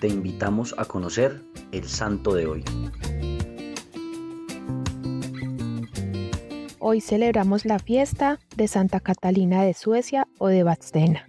te invitamos a conocer el santo de hoy. Hoy celebramos la fiesta de Santa Catalina de Suecia o de Vadstena.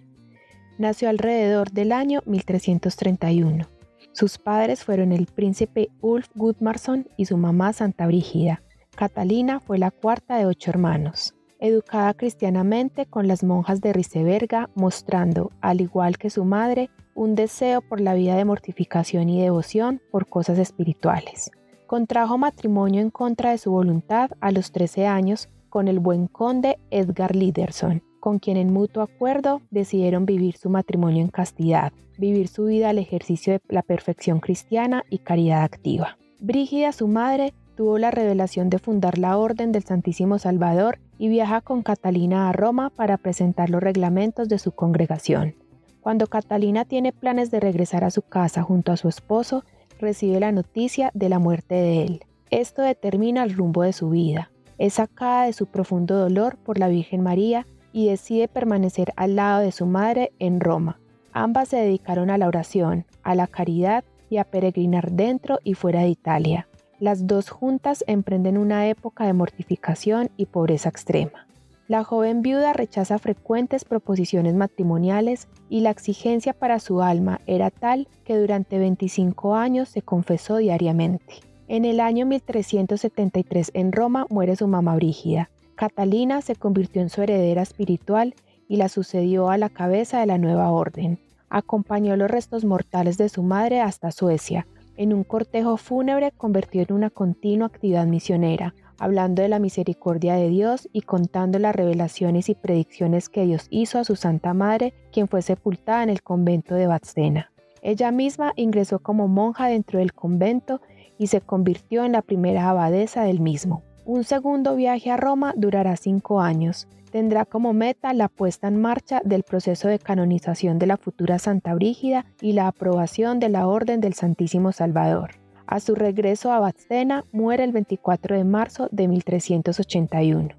Nació alrededor del año 1331. Sus padres fueron el príncipe Ulf Gudmarsson y su mamá Santa Brígida. Catalina fue la cuarta de ocho hermanos educada cristianamente con las monjas de Riseberga, mostrando, al igual que su madre, un deseo por la vida de mortificación y devoción por cosas espirituales. Contrajo matrimonio en contra de su voluntad a los 13 años con el buen conde Edgar Liderson, con quien en mutuo acuerdo decidieron vivir su matrimonio en castidad, vivir su vida al ejercicio de la perfección cristiana y caridad activa. Brígida, su madre, tuvo la revelación de fundar la Orden del Santísimo Salvador y viaja con Catalina a Roma para presentar los reglamentos de su congregación. Cuando Catalina tiene planes de regresar a su casa junto a su esposo, recibe la noticia de la muerte de él. Esto determina el rumbo de su vida. Es sacada de su profundo dolor por la Virgen María y decide permanecer al lado de su madre en Roma. Ambas se dedicaron a la oración, a la caridad y a peregrinar dentro y fuera de Italia. Las dos juntas emprenden una época de mortificación y pobreza extrema. La joven viuda rechaza frecuentes proposiciones matrimoniales y la exigencia para su alma era tal que durante 25 años se confesó diariamente. En el año 1373 en Roma muere su mamá Brígida. Catalina se convirtió en su heredera espiritual y la sucedió a la cabeza de la nueva orden. Acompañó los restos mortales de su madre hasta Suecia, en un cortejo fúnebre convirtió en una continua actividad misionera, hablando de la misericordia de Dios y contando las revelaciones y predicciones que Dios hizo a su Santa Madre, quien fue sepultada en el convento de Badstena. Ella misma ingresó como monja dentro del convento y se convirtió en la primera abadesa del mismo. Un segundo viaje a Roma durará cinco años, tendrá como meta la puesta en marcha del proceso de canonización de la futura Santa Brígida y la aprobación de la Orden del Santísimo Salvador. A su regreso a Badstena muere el 24 de marzo de 1381.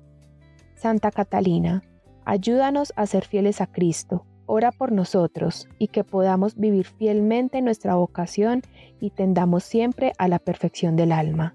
Santa Catalina, ayúdanos a ser fieles a Cristo, ora por nosotros y que podamos vivir fielmente nuestra vocación y tendamos siempre a la perfección del alma.